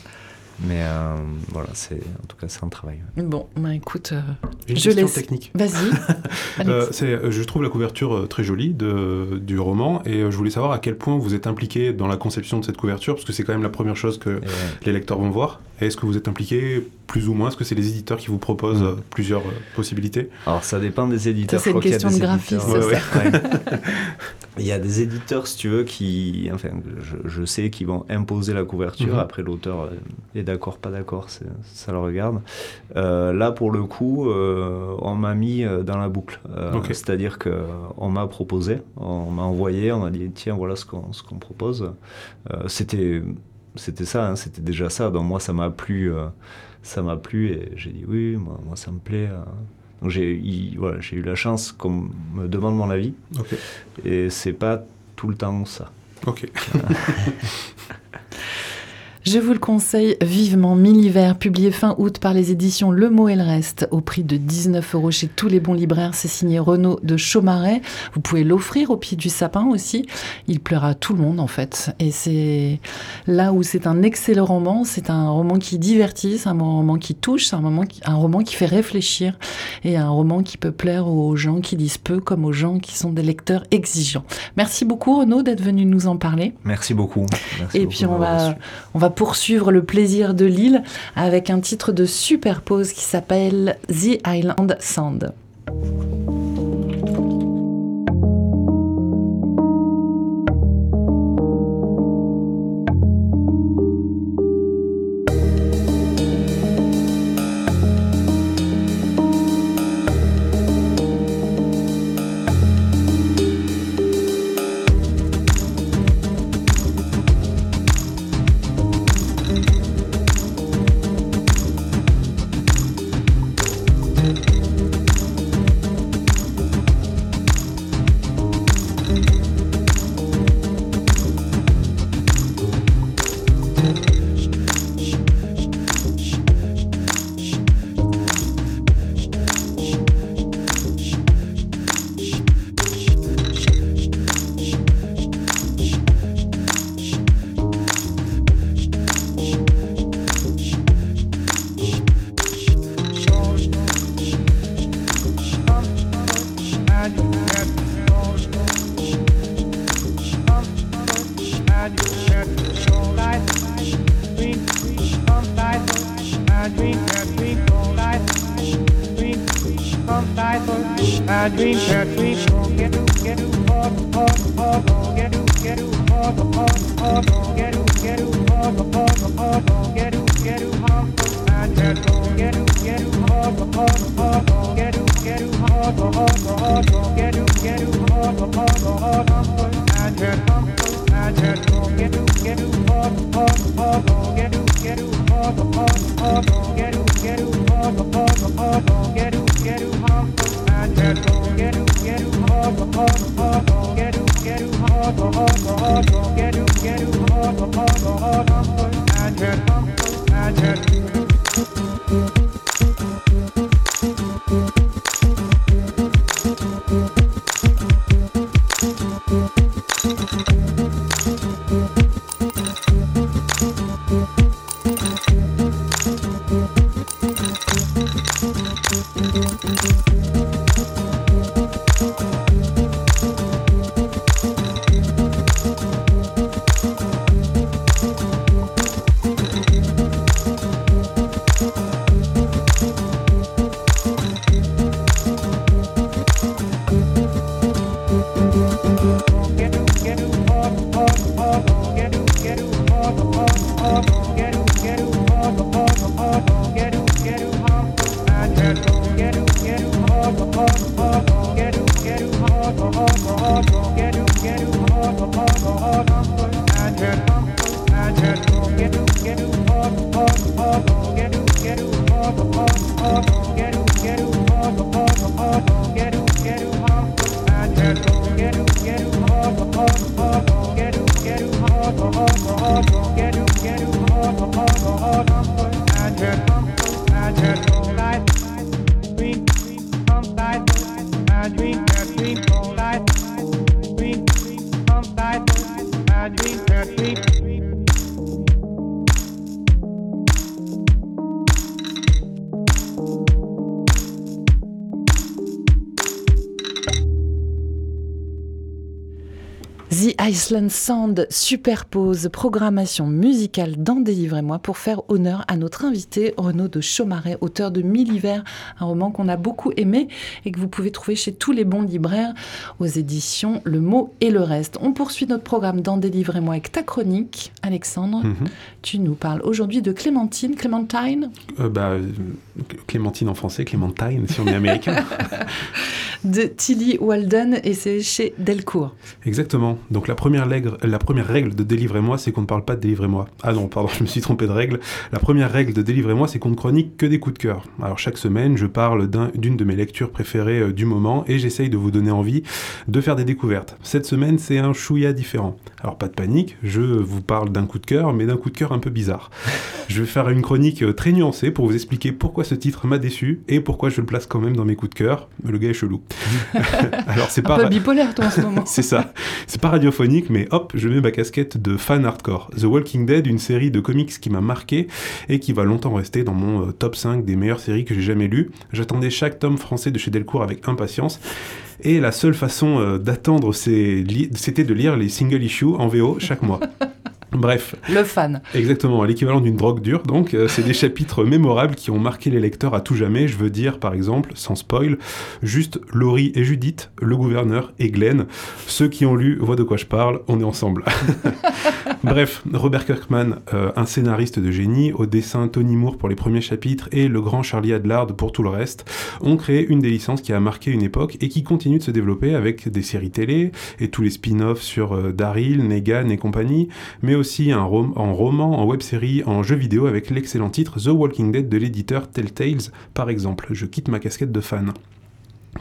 Mais euh, voilà, c'est en tout cas c'est un travail. Bon, bah écoute, euh, une je laisse. technique. Vas-y. euh, je trouve la couverture très jolie de, du roman et je voulais savoir à quel point vous êtes impliqué dans la conception de cette couverture parce que c'est quand même la première chose que les lecteurs vont voir. Est-ce que vous êtes impliqué plus ou moins? Est-ce que c'est les éditeurs qui vous proposent mm. plusieurs possibilités? Alors ça dépend des éditeurs. C'est une question de graphisme. Il y a des éditeurs, si tu veux, qui, enfin, je, sais qu'ils vont imposer la couverture. Mhm. Après, l'auteur euh, est d'accord, pas d'accord, ça le regarde. Euh, là, pour le coup, euh, on m'a mis dans la boucle. C'est-à-dire que on m'a proposé, on m'a envoyé, on m'a dit tiens, voilà ce qu'on propose. c'était c'était ça, hein, c'était déjà ça. Donc moi, ça m'a plu, ça m'a plu et j'ai dit oui, moi, moi ça me plaît. Donc j'ai voilà, eu la chance qu'on me demande mon avis. Et c'est pas tout le temps ça. Ok. Je vous le conseille vivement, Milliver, publié fin août par les éditions Le Mot et le Reste, au prix de 19 euros chez tous les bons libraires. C'est signé Renaud de Chaumaret. Vous pouvez l'offrir au pied du sapin aussi. Il plaira à tout le monde en fait. Et c'est là où c'est un excellent roman. C'est un roman qui divertit, c'est un roman qui touche, c'est un, roman qui, un roman qui fait réfléchir et un roman qui peut plaire aux gens qui lisent peu comme aux gens qui sont des lecteurs exigeants. Merci beaucoup Renaud d'être venu nous en parler. Merci beaucoup. et puis on va, on va poursuivre le plaisir de l'île avec un titre de superpose qui s'appelle The Island Sound. Iceland Sound superpose programmation musicale dans Délivrez-moi pour faire honneur à notre invité Renaud de Chaumaret, auteur de Mille hivers, un roman qu'on a beaucoup aimé et que vous pouvez trouver chez tous les bons libraires aux éditions Le Mot et le Reste. On poursuit notre programme dans Délivrez-moi avec ta chronique, Alexandre. Mhm. Tu nous parles aujourd'hui de Clémentine, Clémentine, Euh, bah, Clémentine en français, Clémentine si on est américain. de Tilly Walden et c'est chez Delcourt. Exactement. Donc la première, règle, la première règle de Délivrez-moi, c'est qu'on ne parle pas de Délivrez-moi. Ah non, pardon, je me suis trompé de règle. La première règle de Délivrez-moi, c'est qu'on ne chronique que des coups de cœur. Alors chaque semaine, je parle d'un- d'une de mes lectures préférées euh, du moment et j'essaye de vous donner envie de faire des découvertes. Cette semaine, c'est un chouïa différent. Alors pas de panique, je vous parle d'un coup de cœur, mais d'un coup de cœur un peu bizarre. Je vais faire une chronique euh, très nuancée pour vous expliquer pourquoi ce titre m'a déçu et pourquoi je le place quand même dans mes coups de cœur. Le gars est chelou. Alors c'est Un pas... peu bipolaire toi en ce moment. C'est ça. C'est pas radiophonique, mais hop, je mets ma casquette de fan hardcore. The Walking Dead, une série de comics qui m'a marqué et qui va longtemps rester dans mon euh, top 5 des meilleures séries que j'ai jamais lues. J'attendais chaque tome français de chez Delcourt avec impatience. Et la seule façon euh, d'attendre, c'était de lire les single issues en VO chaque mois. Bref, Le fan. Exactement, l'équivalent d'une drogue dure, donc euh, c'est des chapitres mémorables qui ont marqué les lecteurs à tout jamais. Je veux dire, par exemple, sans spoil, juste Laurie et Judith, le gouverneur et Glenn. Ceux qui ont lu voient de quoi je parle, on est ensemble. Bref, Robert Kirkman, euh, un scénariste de génie, au dessin Tony Moore pour les premiers chapitres et le grand Charlie Adlard pour tout le reste, ont créé une des licences qui a marqué une époque et qui continue de se développer avec des séries télé et tous les spin-offs sur euh, Daryl, Negan et compagnie, mais aussi en roman, en web-série, en jeu vidéo avec l'excellent titre The Walking Dead de l'éditeur Telltales, par exemple. Je quitte ma casquette de fan.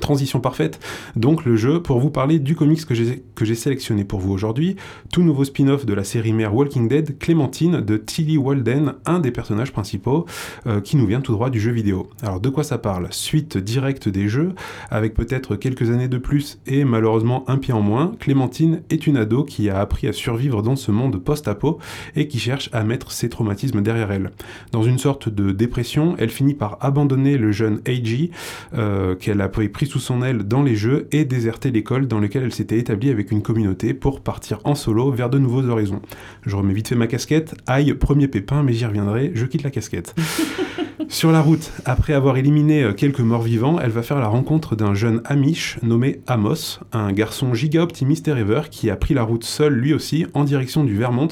Transition parfaite, donc le jeu pour vous parler du comics que j'ai sélectionné pour vous aujourd'hui, tout nouveau spin-off de la série mère Walking Dead, Clémentine de Tilly Walden, un des personnages principaux euh, qui nous vient tout droit du jeu vidéo. Alors de quoi ça parle? Suite directe des jeux, avec peut-être quelques années de plus et malheureusement un pied en moins, Clémentine est une ado qui a appris à survivre dans ce monde post-apo et qui cherche à mettre ses traumatismes derrière elle. Dans une sorte de dépression, elle finit par abandonner le jeune Eiji, euh, qu'elle a pris sous son aile dans les jeux et déserter l'école dans laquelle elle s'était établie avec une communauté pour partir en solo vers de nouveaux horizons. Je remets vite fait ma casquette. Aïe, premier pépin, mais j'y reviendrai, je quitte la casquette. Sur la route, après avoir éliminé euh, quelques morts vivants, elle va faire la rencontre d'un jeune Amish nommé Amos, un garçon giga optimiste et rêveur qui a pris la route seul lui aussi en direction du Vermont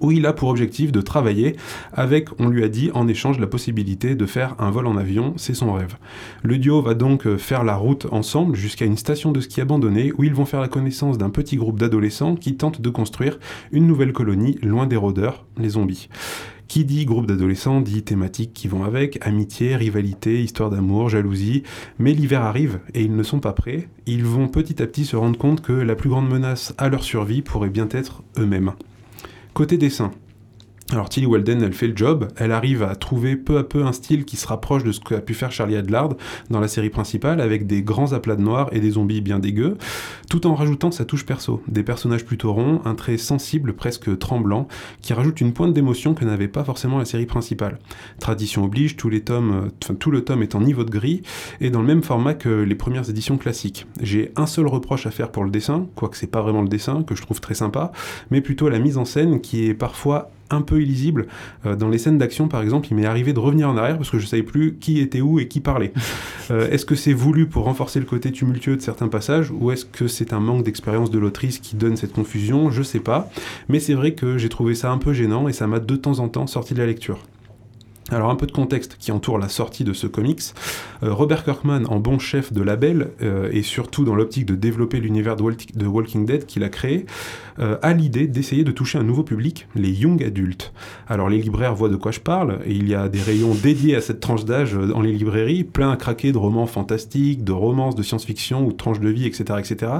où il a pour objectif de travailler avec, on lui a dit, en échange la possibilité de faire un vol en avion, c'est son rêve. Le duo va donc euh, faire la route ensemble jusqu'à une station de ski abandonnée où ils vont faire la connaissance d'un petit groupe d'adolescents qui tentent de construire une nouvelle colonie loin des rôdeurs, les zombies. Qui dit groupe d'adolescents dit thématiques qui vont avec, amitié, rivalité, histoire d'amour, jalousie. Mais l'hiver arrive et ils ne sont pas prêts. Ils vont petit à petit se rendre compte que la plus grande menace à leur survie pourrait bien être eux-mêmes. Côté dessin. Alors Tilly Walden, elle fait le job, elle arrive à trouver peu à peu un style qui se rapproche de ce qu'a pu faire Charlie Adlard dans la série principale, avec des grands aplats de noir et des zombies bien dégueux, tout en rajoutant sa touche perso, des personnages plutôt ronds, un trait sensible, presque tremblant, qui rajoute une pointe d'émotion que n'avait pas forcément la série principale. Tradition oblige, tous les tomes, euh, tout le tome est en niveau de gris, et dans le même format que les premières éditions classiques. J'ai un seul reproche à faire pour le dessin, quoique c'est pas vraiment le dessin, que je trouve très sympa, mais plutôt la mise en scène qui est parfois un peu illisible. Euh, dans les scènes d'action, par exemple, il m'est arrivé de revenir en arrière parce que je savais plus qui était où et qui parlait. Euh, est-ce que c'est voulu pour renforcer le côté tumultueux de certains passages ou est-ce que c'est un manque d'expérience de l'autrice qui donne cette confusion? Je sais pas. Mais c'est vrai que j'ai trouvé ça un peu gênant et ça m'a de temps en temps sorti de la lecture. Alors un peu de contexte qui entoure la sortie de ce comics. Euh, Robert Kirkman, en bon chef de label, euh, et surtout dans l'optique de développer l'univers de, Walking Dead qu'il a créé, euh, a l'idée d'essayer de toucher un nouveau public, les young adultes. Alors les libraires voient de quoi je parle, et il y a des rayons dédiés à cette tranche d'âge dans les librairies, plein à craquer de romans fantastiques, de romances de science-fiction ou de tranches de vie, etc. etc.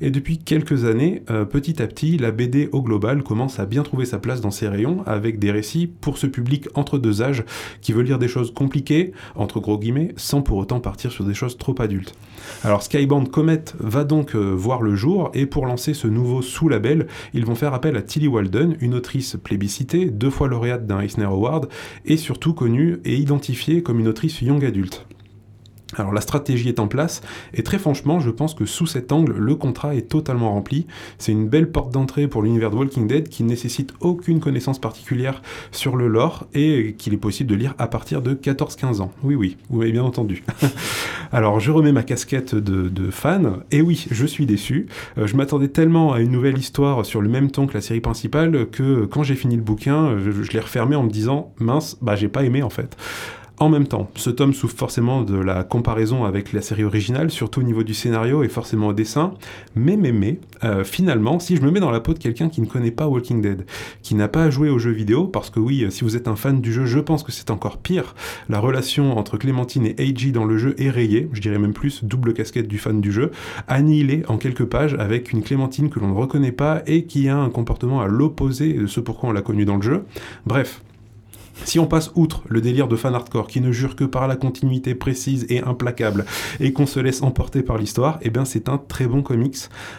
Et depuis quelques années, petit à petit, la BD au global commence à bien trouver sa place dans ces rayons, avec des récits pour ce public entre deux âges, qui veut lire des choses compliquées, entre gros guillemets, sans pour autant partir sur des choses trop adultes. Alors Skybound Comet va donc euh, voir le jour, et pour lancer ce nouveau sous-label, ils vont faire appel à Tilly Walden, une autrice plébiscitée, deux fois lauréate d'un Eisner Award, et surtout connue et identifiée comme une autrice young adulte. Alors la stratégie est en place, et très franchement, je pense que sous cet angle, le contrat est totalement rempli. C'est une belle porte d'entrée pour l'univers de Walking Dead qui ne nécessite aucune connaissance particulière sur le lore et qu'il est possible de lire à partir de 14-15 ans. Oui, oui, vous bien entendu. Alors je remets ma casquette de, fan, et oui, je suis déçu. Euh, je m'attendais tellement à une nouvelle histoire sur le même ton que la série principale que quand j'ai fini le bouquin, je l'ai refermé en me disant mince, bah j'ai pas aimé en fait. En même temps, ce tome souffre forcément de la comparaison avec la série originale, surtout au niveau du scénario et forcément au dessin. Mais, mais, mais, euh, finalement, si je me mets dans la peau de quelqu'un qui ne connaît pas Walking Dead, qui n'a pas joué aux jeux vidéo, parce que oui, euh, si vous êtes un fan du jeu, je pense que c'est encore pire. La relation entre Clémentine et Eiji dans le jeu est rayée, je dirais même plus, double casquette du fan du jeu, annihilée en quelques pages avec une Clémentine que l'on ne reconnaît pas et qui a un comportement à l'opposé de ce pourquoi on l'a connu dans le jeu. Bref, si on passe outre le délire de fan hardcore qui ne jure que par la continuité précise et implacable et qu'on se laisse emporter par l'histoire, eh bien c'est un très bon comics.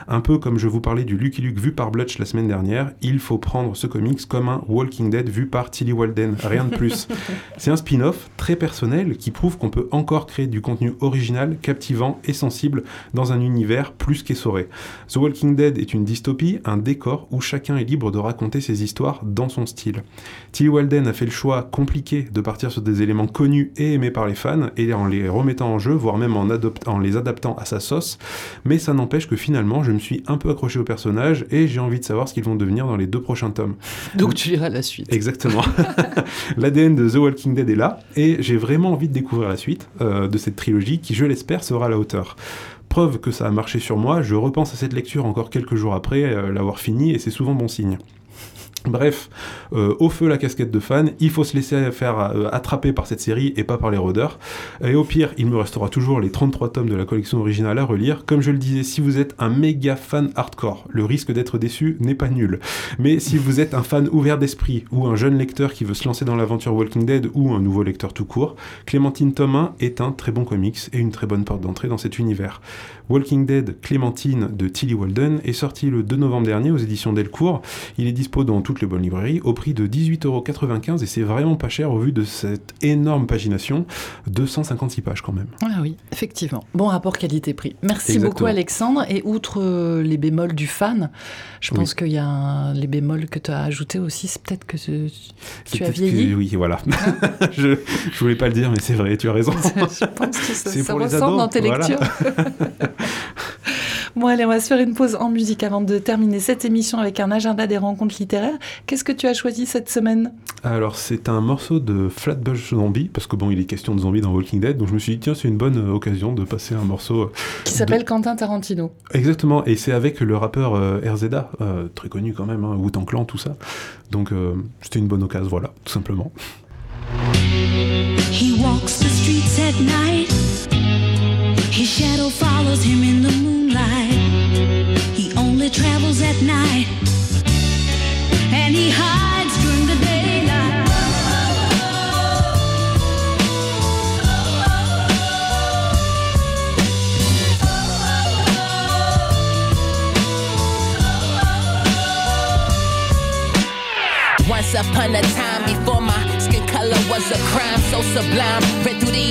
Un peu comme je vous parlais du Lucky Luke vu par Blutch la semaine dernière, il faut prendre ce comics comme un Walking Dead vu par Tilly Walden, rien de plus. c'est un spin-off très personnel qui prouve qu'on peut encore créer du contenu original, captivant et sensible dans un univers plus qu'essoré. The Walking Dead est une dystopie, un décor où chacun est libre de raconter ses histoires dans son style. Tilly Walden a fait le choix compliqué de partir sur des éléments connus et aimés par les fans et en les remettant en jeu, voire même en, les adaptant à sa sauce. Mais ça n'empêche que finalement, je me suis un peu accroché au personnage et j'ai envie de savoir ce qu'ils vont devenir dans les deux prochains tomes. Donc tu liras la suite. Exactement. L'ADN de The Walking Dead est là et j'ai vraiment envie de découvrir la suite euh, de cette trilogie qui, je l'espère, sera à la hauteur. Preuve que ça a marché sur moi, je repense à cette lecture encore quelques jours après euh, l'avoir fini et c'est souvent bon signe. Bref, euh, au feu la casquette de fan, il faut se laisser faire euh, attraper par cette série et pas par les rôdeurs. Et au pire, il me restera toujours les 33 tomes de la collection originale à relire. Comme je le disais, si vous êtes un méga fan hardcore, le risque d'être déçu n'est pas nul. Mais si vous êtes un fan ouvert d'esprit ou un jeune lecteur qui veut se lancer dans l'aventure Walking Dead ou un nouveau lecteur tout court, Clémentine tome 1 est un très bon comics et une très bonne porte d'entrée dans cet univers. Walking Dead Clémentine de Tilly Walden est sorti le 2 novembre dernier aux éditions Delcourt. Il est dispo dans toutes les bonnes librairies au prix de 18,95€ et c'est vraiment pas cher au vu de cette énorme pagination, 256 pages quand même. Ah oui, effectivement. Bon rapport qualité-prix. Merci Exactement. beaucoup Alexandre. Et outre euh, les bémols du fan, je Oui. pense qu'il y a un- les bémols que tu as ajoutés aussi, c'est peut-être que tu as peut-être que- vieilli. Oui, voilà. je, je voulais pas le dire, mais c'est vrai, tu as raison. je pense que ça, ça pour les ressemble ados, dans tes voilà. lectures. bon, allez, on va se faire une pause en musique avant de terminer cette émission avec un agenda des rencontres littéraires. Qu'est-ce que tu as choisi cette semaine? Alors, c'est un morceau de Flatbush Zombie, parce que bon, il est question de zombies dans Walking Dead, donc je me suis dit, tiens, c'est une bonne euh, occasion de passer un morceau. euh, qui s'appelle Quentin Tarantino. Exactement, et c'est avec le rappeur euh, RZA, euh, très connu quand même, hein, Wu-Tang Clan, tout ça. Donc, euh, c'était une bonne occasion, voilà, tout simplement. He walks the night. His shadow follows him in the moonlight. He only travels at night. And he hides during the daylight. Once upon a time, before my skin color was a crime so sublime. Read through these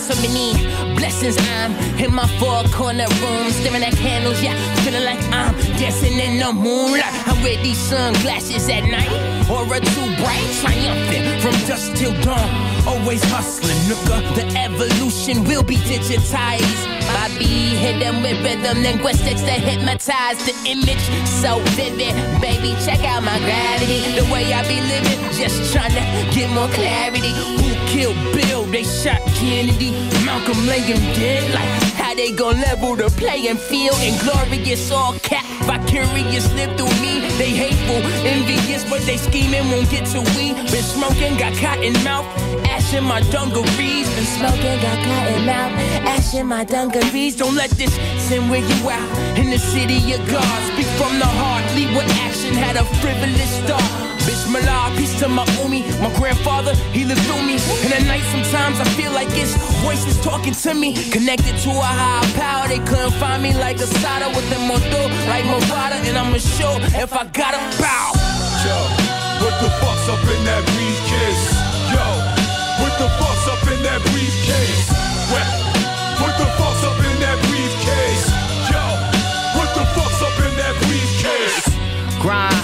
Lines, so many blessings. I'm in my four corner room, staring at candles, yeah, feeling like I'm dancing in the moonlight. I wear these sunglasses at night, aura too bright, triumphant from dusk till dawn. Always hustling, nooka. The evolution will be digitized. Bobby hit them with rhythm, linguistics that hypnotize the image so vivid. Baby, check out my gravity. The way I be living, just trying to get more clarity. Who killed Bill? They shot Kennedy. Malcolm laying dead. Like how they gon' level the playing field? And Inglorious, all cap, vicarious live through me. They hateful, envious, but they scheming won't get to we. Been smoking, got cotton mouth, ash in my dungarees. Been smoking, got cotton mouth, ash in my dungarees. Don't let this sin wear you out. In the city of God, speak from the heart, lead with action. Had a frivolous start. Bismillah, peace to my umi, my grandfather, he lived through me. And at night, sometimes I feel like it's voices talking to me. Connected to a higher power, they couldn't find me like a sada with them motor, like Movada. And I'ma show if I gotta bow. Yo, what the fuck's up in that briefcase? Yo, what the fuck's up in that briefcase?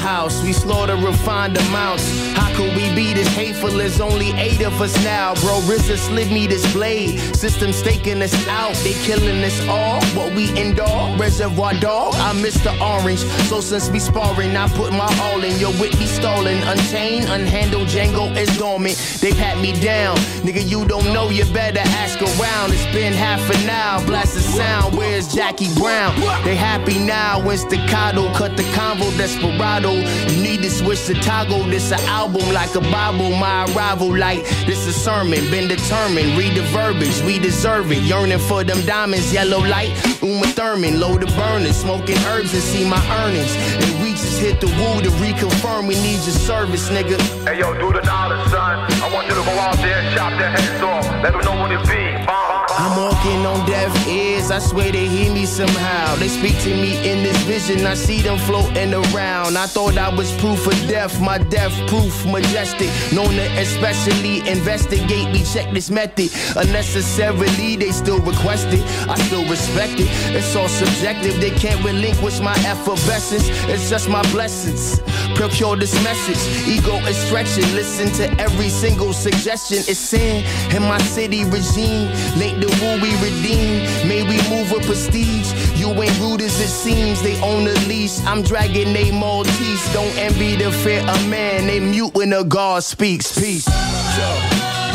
Grindhouse, we slaughter refined amounts. How could we be this hateful? There's only eight of us now, bro. RZA slid me this blade. System staking us out, they killing us all. What we endure, reservoir dog. I miss the orange, so since we sparring, I put my all in. Your wit be stolen, unchained, unhandled. Django is dormant. They pat me down, nigga. You don't know, you better ask around. It's been half an hour, blast the sound. Where's Jackie Brown? They happy now when staccato cut the convo desperado. You need to switch to toggle. This a album like a Bible. My arrival like this a sermon. Been determined. Read the verbiage. We deserve it. Yearning for them diamonds. Yellow light. Uma Thurman. Load the burners. Smoking herbs and see my earnings. And we just hit the woo to reconfirm we need your service, nigga. Hey yo, do the knowledge, son. I want you to go out there and chop their heads off. Let them know what it be. Bomb. I'm walking on deaf ears, I swear they hear me somehow. They speak to me in this vision, I see them floating around. I thought I was proof of death, my death proof majestic. Known to especially investigate me, check this method. Unnecessarily, they still request it, I still respect it. It's all subjective, they can't relinquish my effervescence. It's just my blessings. Procure this message, ego is stretching. Listen to every single suggestion. It's sin in my city regime. Late the woo we redeem. May we move with prestige. You ain't rude as it seems. They own the leash. I'm dragging they Maltese. Don't envy the fear of man. They mute when the God speaks. Peace. Yo,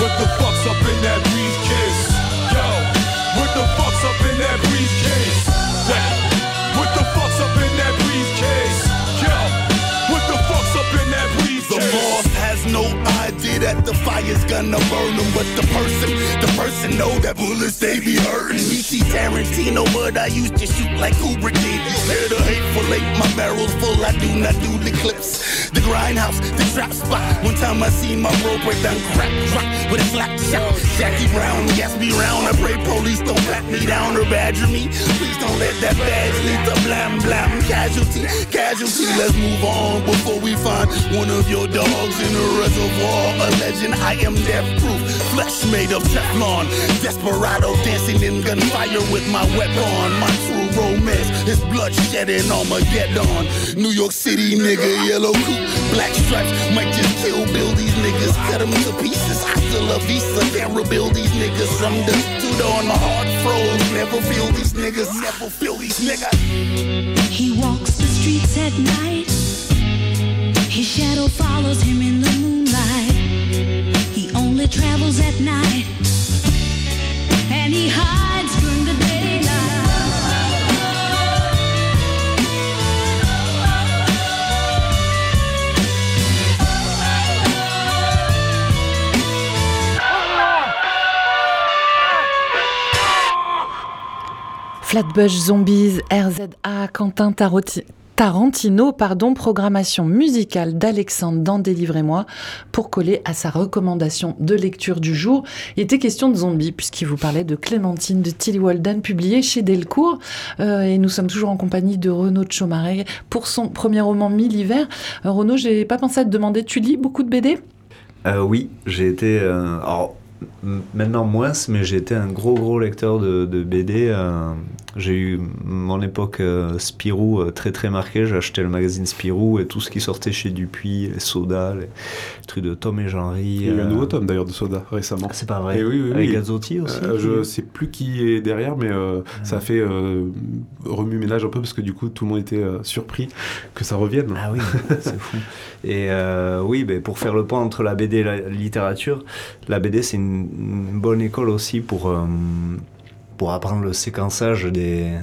what the fuck's up in that briefcase? Yo, what the fuck's up the the fire's gonna burn them. But the person, the person know that bullets they be hurting. Me see Tarantino, but I used to shoot like Kubrick did. You hear the hateful eight, my barrel's full. I do not do the clips. The grindhouse, the trap spot. One time I see my bro break down crack rock with a slap shot. Jackie Brown, gas me round. I pray police don't pat me down or badger me. Please don't let that badge lead to blam blam. Casualty, casualty. Let's move on before we find one of your dogs in a reservoir. Legend, I am death proof. Flesh made of Teflon. Desperado dancing in gunfire with my weapon. My true romance is bloodshed and Armageddon. New York City nigga, yellow coupe, black stripes. Might just kill Bill these niggas. Cut them to pieces. I still love Visa. Can't rebuild these niggas from dusk to dawn. My heart froze. Never feel these niggas. Never feel these niggas. He walks the streets at night. His shadow follows him in the moonlight. Only travels at night. And he hides during the daylight. Flatbush Zombies, RZA, Quentin Taroti- Tarantino, pardon, programmation musicale d'Alexandre dans Délivrez-moi pour coller à sa recommandation de lecture du jour. Il était question de zombies puisqu'il vous parlait de Clémentine de Tilly Walden publié chez Delcourt Euh, et nous sommes toujours en compagnie de Renaud de Chaumaré pour son premier roman Mille hivers. Euh, Renaud, j'ai pas pensé à te demander, tu lis beaucoup de BD Euh, oui, j'ai été. euh, alors, maintenant moins, mais j'ai été un gros, gros lecteur de BD. J'ai eu mon époque euh, Spirou euh, très, très marquée. J'ai acheté le magazine Spirou et tout ce qui sortait chez Dupuis, les sodas, les trucs de Tom et Jean-Ry. Il y a eu un euh, nouveau tome d'ailleurs de Soda récemment. C'est pas vrai. Et oui, oui, Avec oui. Gazzotti aussi. Euh, je sais plus qui est derrière, mais ça a fait euh, remue-ménage un peu parce que du coup tout le monde était surpris que ça revienne. Ah oui, c'est fou. Et oui, ben, pour faire le point entre la BD et la littérature, la BD c'est une, une bonne école aussi pour, pour apprendre le séquençage des,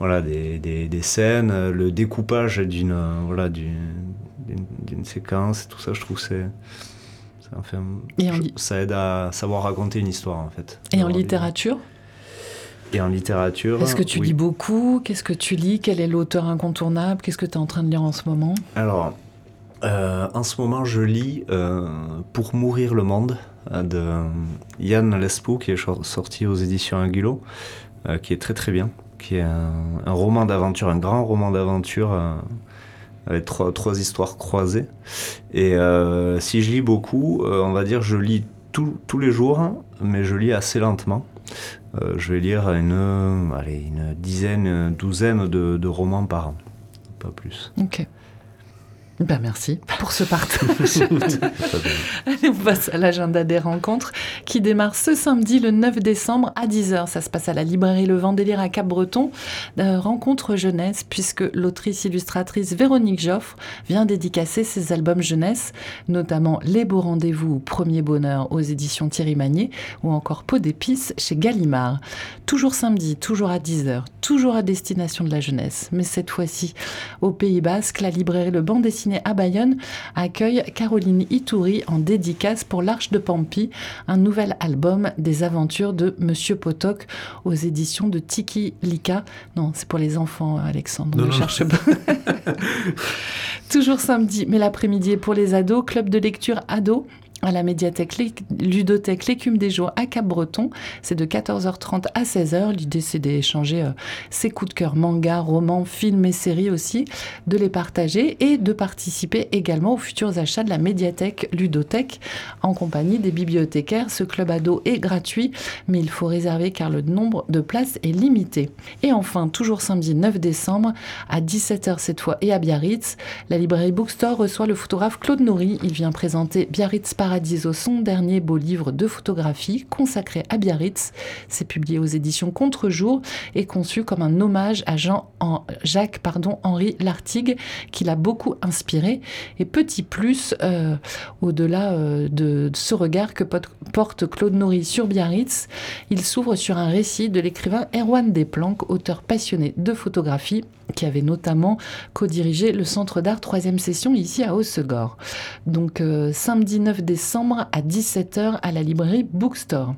voilà, des, des, des scènes, le découpage d'une voilà, d'une, séquence, tout ça, je trouve que c'est. ça Et je- aide à savoir raconter une histoire en fait. Et en littérature? Et en littérature. Est-ce que tu oui. lis beaucoup? Qu'est-ce que tu lis? Quel est l'auteur incontournable? Qu'est-ce que tu es en train de lire en ce moment? Alors, euh, en ce moment, je lis euh, Pour mourir le monde de Yann Lespo, qui est sorti aux éditions Angulo, euh, qui est très très bien, qui est un, roman d'aventure, un grand roman d'aventure euh, avec trois, trois histoires croisées. Et euh, si je lis beaucoup, euh, on va dire je lis tout- tous les jours, mais je lis assez lentement. Euh, je vais lire une, euh, allez, une dizaine, une douzaine de, de romans par an, pas plus. Ok. Ben merci pour ce partage. Allez, on passe à l'agenda des rencontres qui démarre ce samedi le 9 décembre à 10h. Ça se passe à la librairie Le Vent Délire à Cap-Breton. Euh, rencontre jeunesse puisque l'autrice illustratrice Véronique Joffre vient dédicacer ses albums jeunesse, notamment Les Beaux Rendez-vous ou Premier Bonheur aux éditions Thierry Magnier ou encore Peau d'épices chez Gallimard. Toujours samedi, toujours à 10h, toujours à destination de la jeunesse. Mais cette fois-ci, au Pays Basque, la librairie Le Banc dessiné à Bayonne accueille Caroline Itouri en dédicace pour l'Arche de Pampi, un nouvel album des aventures de Monsieur Potok aux éditions de Tiki Lika. Non, c'est pour les enfants, Alexandre. Non, ne non, cherche pas. Toujours samedi, mais l'après-midi est pour les ados, club de lecture ados à la médiathèque ludothèque L'écume des jours à Cap-Breton. C'est de 14h30 à 16h. L'idée, c'est d'échanger euh, ses coups de cœur manga, romans, films et séries aussi, de les partager et de participer également aux futurs achats de la médiathèque ludothèque en compagnie des bibliothécaires. Ce club ado est gratuit, mais il faut réserver car le nombre de places est limité. Et enfin, toujours samedi 9 décembre, à 17h cette fois et à Biarritz, la librairie Bookstore reçoit le photographe Claude Nourry. Il vient présenter Biarritz Son dernier beau livre de photographie consacré à Biarritz. C'est publié aux éditions Contre-jour et conçu comme un hommage à Jean en Jacques pardon, Henri Lartigue, qui l'a beaucoup inspiré. Et petit plus, euh, au-delà euh, de, ce regard que porte Claude Nourry sur Biarritz, il s'ouvre sur un récit de l'écrivain Erwan Desplanques, auteur passionné de photographie qui avait notamment co-dirigé le Centre d'art 3 session ici à Hossegor. Donc euh, samedi 9 décembre à 17h à la librairie Bookstore.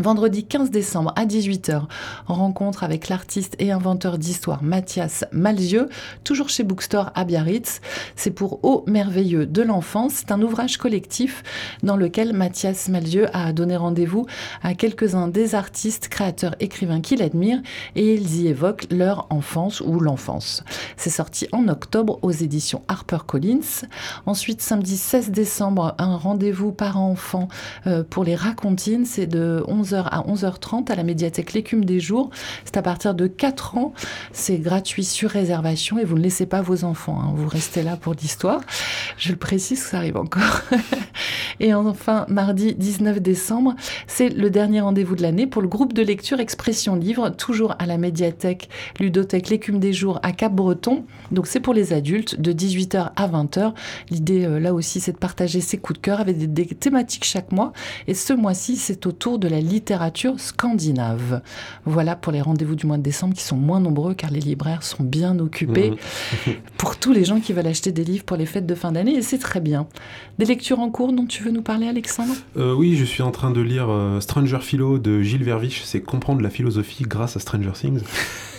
Vendredi 15 décembre à 18h, rencontre avec l'artiste et inventeur d'histoire Mathias Malzieux, toujours chez Bookstore à Biarritz. C'est pour Au merveilleux de l'enfance. C'est un ouvrage collectif dans lequel Mathias Malzieux a donné rendez-vous à quelques-uns des artistes, créateurs, écrivains qu'il admire et ils y évoquent leur enfance ou l'enfance. C'est sorti en octobre aux éditions HarperCollins. Ensuite, samedi 16 décembre, un rendez-vous parents-enfants euh, pour les racontines. C'est de 11h à 11h30 à la médiathèque L'écume des jours. C'est à partir de 4 ans. C'est gratuit sur réservation et vous ne laissez pas vos enfants. hein. Vous restez là pour l'histoire. Je le précise, ça arrive encore. et enfin, mardi 19 décembre, c'est le dernier rendez-vous de l'année pour le groupe de lecture Expression Livre, toujours à la médiathèque Ludothèque L'écume des jours à Cap-Breton. Donc c'est pour les adultes de 18h à 20h. L'idée euh, là aussi, c'est de partager ses coups de cœur avec des, des thématiques chaque mois. Et ce mois-ci, c'est autour de la littérature scandinave. Voilà pour les rendez-vous du mois de décembre qui sont moins nombreux car les libraires sont bien occupés pour tous les gens qui veulent acheter des livres pour les fêtes de fin d'année et c'est très bien. Des lectures en cours dont tu veux nous parler Alexandre? Euh, oui, je suis en train de lire euh, Stranger Philo de Gilles Verviche. C'est comprendre la philosophie grâce à Stranger Things.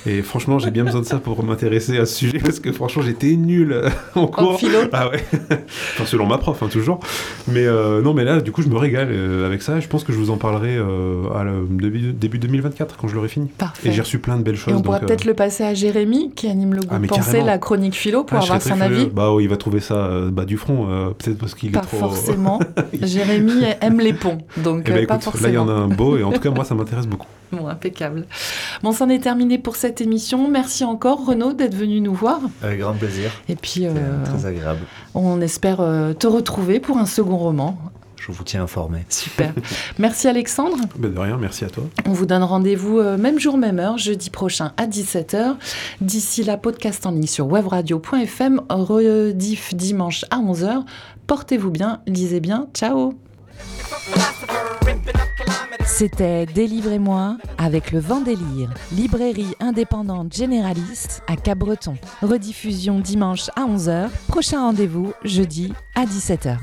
Et franchement, j'ai bien besoin de ça pour m'intéresser à ce sujet parce que franchement, j'étais nul en cours. philo Ah ouais. enfin, selon ma prof, hein, toujours. Mais euh, non, mais là, du coup, je me régale euh, avec ça. Je pense que je vous en parlerai euh, à le début, début 2024 quand je l'aurai fini. Parfait. Et j'ai reçu plein de belles choses. Et on pourra euh, peut-être le passer à Jérémy qui anime le groupe Ah, Pensée, la chronique philo pour ah, avoir son avis. Bah, oh, il va trouver ça bas du front, peut-être parce qu'il est Pas trop. forcément. Jérémy aime les ponts, donc Eh ben, pas écoute, là, il y forcément. en a un beau, et en tout cas, moi, ça m'intéresse beaucoup. Bon, impeccable. Bon, c'en est terminé pour cette émission. Merci encore, Renaud, d'être venu nous voir. Avec grand plaisir. Et puis, euh, très agréable. on espère euh, te retrouver pour un second roman. Je vous tiens informé. Super. Merci, Alexandre. Ben, de rien, merci à toi. On vous donne rendez-vous euh, même jour, même heure, jeudi prochain à 17h. D'ici là, podcast en ligne sur webradio.fm, rediff dimanche à 11h. Portez-vous bien, lisez bien. Ciao C'était Délivrez-moi avec le vent délire, librairie indépendante généraliste à Cabreton. Rediffusion dimanche à 11h, prochain rendez-vous jeudi à 17h.